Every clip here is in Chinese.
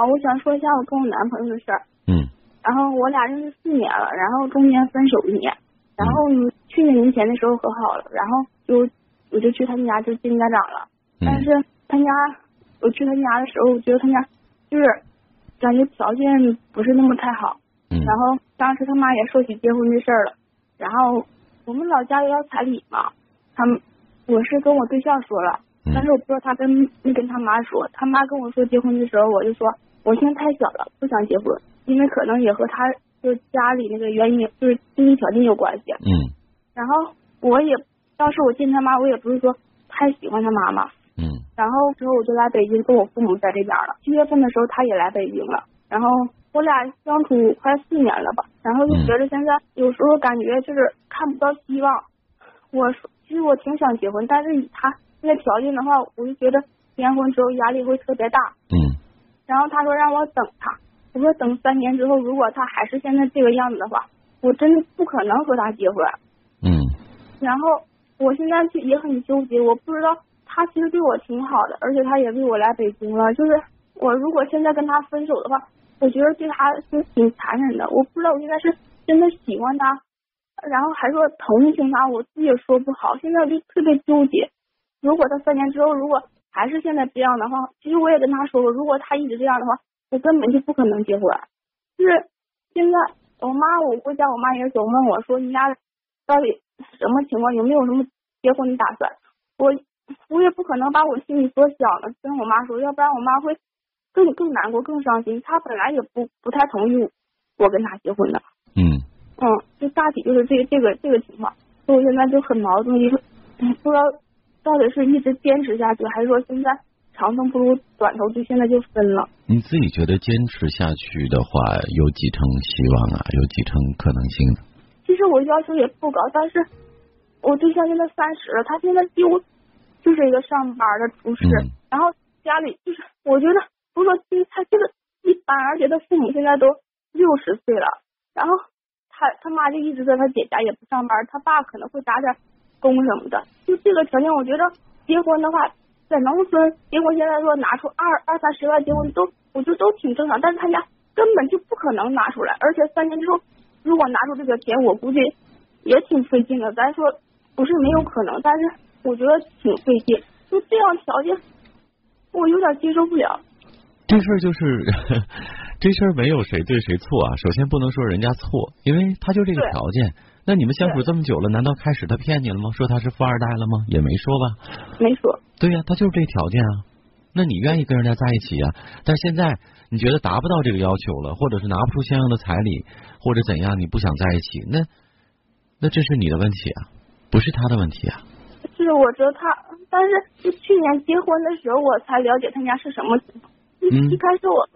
啊，我想说一下我跟我男朋友的事儿。嗯。然后我俩认识四年了，然后中间分手一年，然后去年年前的时候和好了，然后就我就去他们家就见家长了，但嗯是他家我去他家的时候，我觉得他家就是感觉条件不是那么太好，嗯。然后当时他妈也说起结婚的事儿了，然后我们老家要彩礼嘛，他们我是跟我对象说了，嗯。但是我不知道他跟没跟他妈说，他妈跟我说结婚的时候，我就说我现在太小了，不想结婚，因为可能也和他就家里那个原因，就是经济条件有关系。嗯然后我也当时我见他妈，我也不是说太喜欢他妈妈，嗯然后之后我就来北京跟我父母在这边了。七月份的时候他也来北京了，然后我俩相处快四年了吧，然后就觉得现在有时候感觉就是看不到希望。我说其实我挺想结婚，但是以他那个条件的话，我就觉得结婚之后压力会特别大。嗯然后他说让我等他，我说等三年之后，如果他还是现在这个样子的话，我真的不可能和他结婚。嗯然后我现在就也很纠结，我不知道他其实对我挺好的，而且他也为我来北京了。就是我如果现在跟他分手的话，我觉得对他是挺残忍的。我不知道我现在是真的喜欢他，然后还说同情他，我自己也说不好。现在我就特别纠结。如果他三年之后如果还是现在这样的话，其实我也跟他说过，如果他一直这样的话，我根本就不可能结婚。就是现在我妈我回家，我妈也总问我说你俩到底什么情况，有没有什么结婚的打算？我我也不可能把我心里所想的跟我妈说，要不然我妈会更更难过、更伤心。她本来也不不太同意我跟他结婚的，嗯嗯，就大体就是这这个这个情况。所以我现在就很矛盾，就是哎不知道到底是一直坚持下去，还是说现在长痛不如短痛，就现在就分了。你自己觉得坚持下去的话，有几成希望啊？有几成可能性呢？其实我要求也不高，但是我对象现在三十了，他现在几乎就是一个上班的厨师，嗯然后家里就是我觉得不是说他这个一般，而且他父母现在都六十岁了，然后他他妈就一直在他姐家也不上班，他爸可能会打点工什么的，就这个条件，我觉得结婚的话，在农村结婚现在说拿出二二三十万结婚都我觉得都挺正常，但是他家根本就不可能拿出来，而且三年之后如果拿出这个钱，我估计也挺费劲的。咱说不是没有可能，但是我觉得挺费劲。就这样条件，我有点接受不了。这事儿就是这事儿没有谁对谁错啊。首先不能说人家错，因为他就这个条件。那你们相处这么久了，难道开始他骗你了吗？说他是富二代了吗？也没说吧。没说，对呀、他就是这条件啊。那你愿意跟人家在一起啊？但现在你觉得达不到这个要求了，或者是拿不出相应的彩礼，或者怎样，你不想在一起，那那这是你的问题啊，不是他的问题啊。就是我觉得他，但是就去年结婚的时候，我才了解他家是什么情况。一嗯一开始我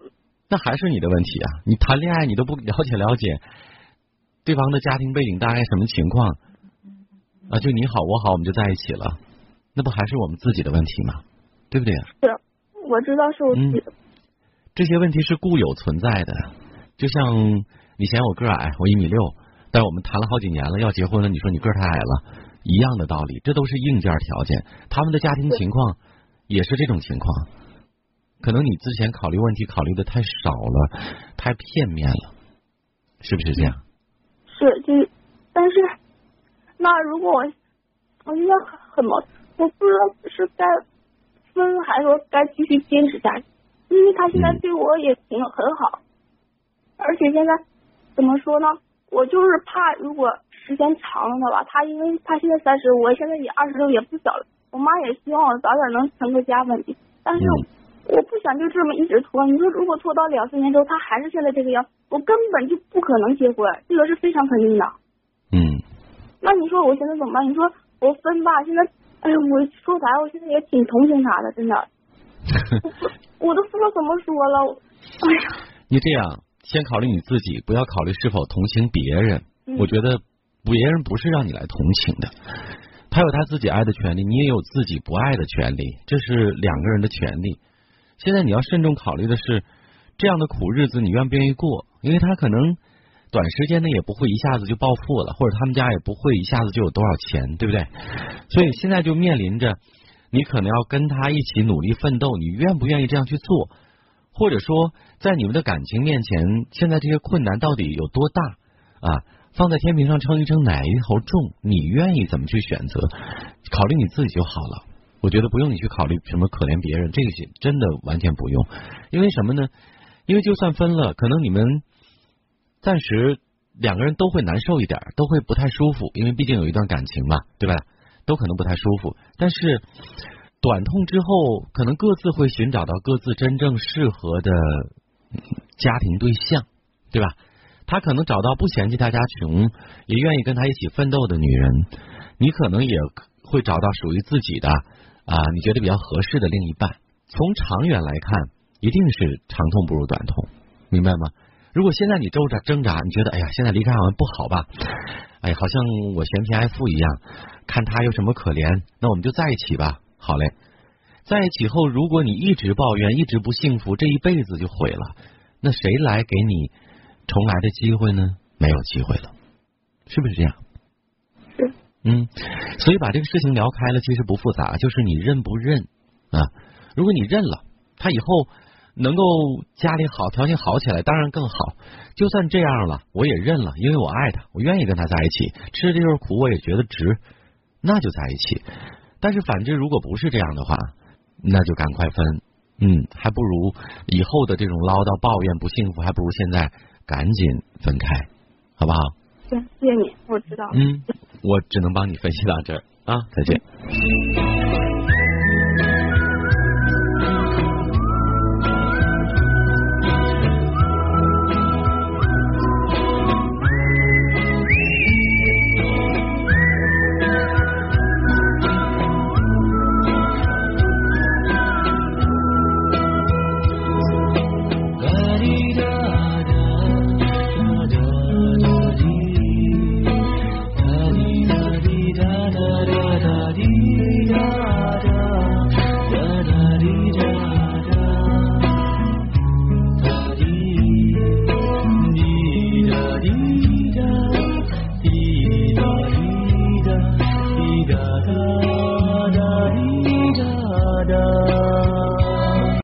那还是你的问题啊！你谈恋爱你都不了解了解对方的家庭背景大概什么情况啊？就你好我好我们就在一起了，那不还是我们自己的问题吗？对不对啊？是我知道是我自己的，这些问题是固有存在的，就像你嫌我个儿矮，我一米六，但是我们谈了好几年了，要结婚了，你说你个儿太矮了，一样的道理，这都是硬件条件，他们的家庭情况也是这种情况，可能你之前考虑问题考虑的太少了，太片面了，是不是这样？是就是，但是那如果我我现在很很矛盾，我不知道是该分还是说该继续坚持下去，因为他现在嗯对我也挺很好，而且现在怎么说呢？我就是怕如果时间长了的话，他因为他现在三十，我现在也二十六，也不小了。我妈也希望我早点能成个家稳定，但是嗯我不想就这么一直拖。你说如果拖到两三年之后，他还是现在这个样，我根本就不可能结婚，这个是非常肯定的。嗯那你说我现在怎么办？你说我分吧，现在，哎呀，我说白了，我现在也挺同情他的，真的，我都不知道怎么说了。哎呀，你这样先考虑你自己，不要考虑是否同情别人。嗯我觉得别人不是让你来同情的，他有他自己爱的权利，你也有自己不爱的权利，这是两个人的权利。现在你要慎重考虑的是，这样的苦日子你愿不愿意过？因为他可能短时间内也不会一下子就暴富了，或者他们家也不会一下子就有多少钱，对不对？所以现在就面临着你可能要跟他一起努力奋斗，你愿不愿意这样去做？或者说在你们的感情面前，现在这些困难到底有多大啊？放在天平上称一称，哪一头重？你愿意怎么去选择？考虑你自己就好了。我觉得不用你去考虑什么可怜别人，这些真的完全不用。因为什么呢？因为就算分了，可能你们暂时两个人都会难受一点，都会不太舒服，因为毕竟有一段感情嘛，对吧？都可能不太舒服。但是短痛之后，可能各自会寻找到各自真正适合的家庭对象，对吧？他可能找到不嫌弃他家穷，也愿意跟他一起奋斗的女人，你可能也会找到属于自己的啊，你觉得比较合适的另一半。从长远来看，一定是长痛不如短痛，明白吗？如果现在你挣扎挣扎，你觉得哎呀，现在离开好像不好吧？哎，好像我嫌贫爱富一样，看他有什么可怜，那我们就在一起吧。好嘞，在一起后，如果你一直抱怨，一直不幸福，这一辈子就毁了。那谁来给你？重来的机会呢？没有机会了，是不是这样？是。嗯，所以把这个事情聊开了，其实不复杂，就是你认不认啊？如果你认了，他以后能够家里好，条件好起来，当然更好。就算这样了，我也认了，因为我爱他，我愿意跟他在一起，吃这份苦我也觉得值，那就在一起。但是反之，如果不是这样的话，那就赶快分。嗯，还不如以后的这种唠叨、抱怨、不幸福，还不如现在。赶紧分开，好不好？行，谢谢你，我知道。嗯，我只能帮你分析到这儿啊，再见。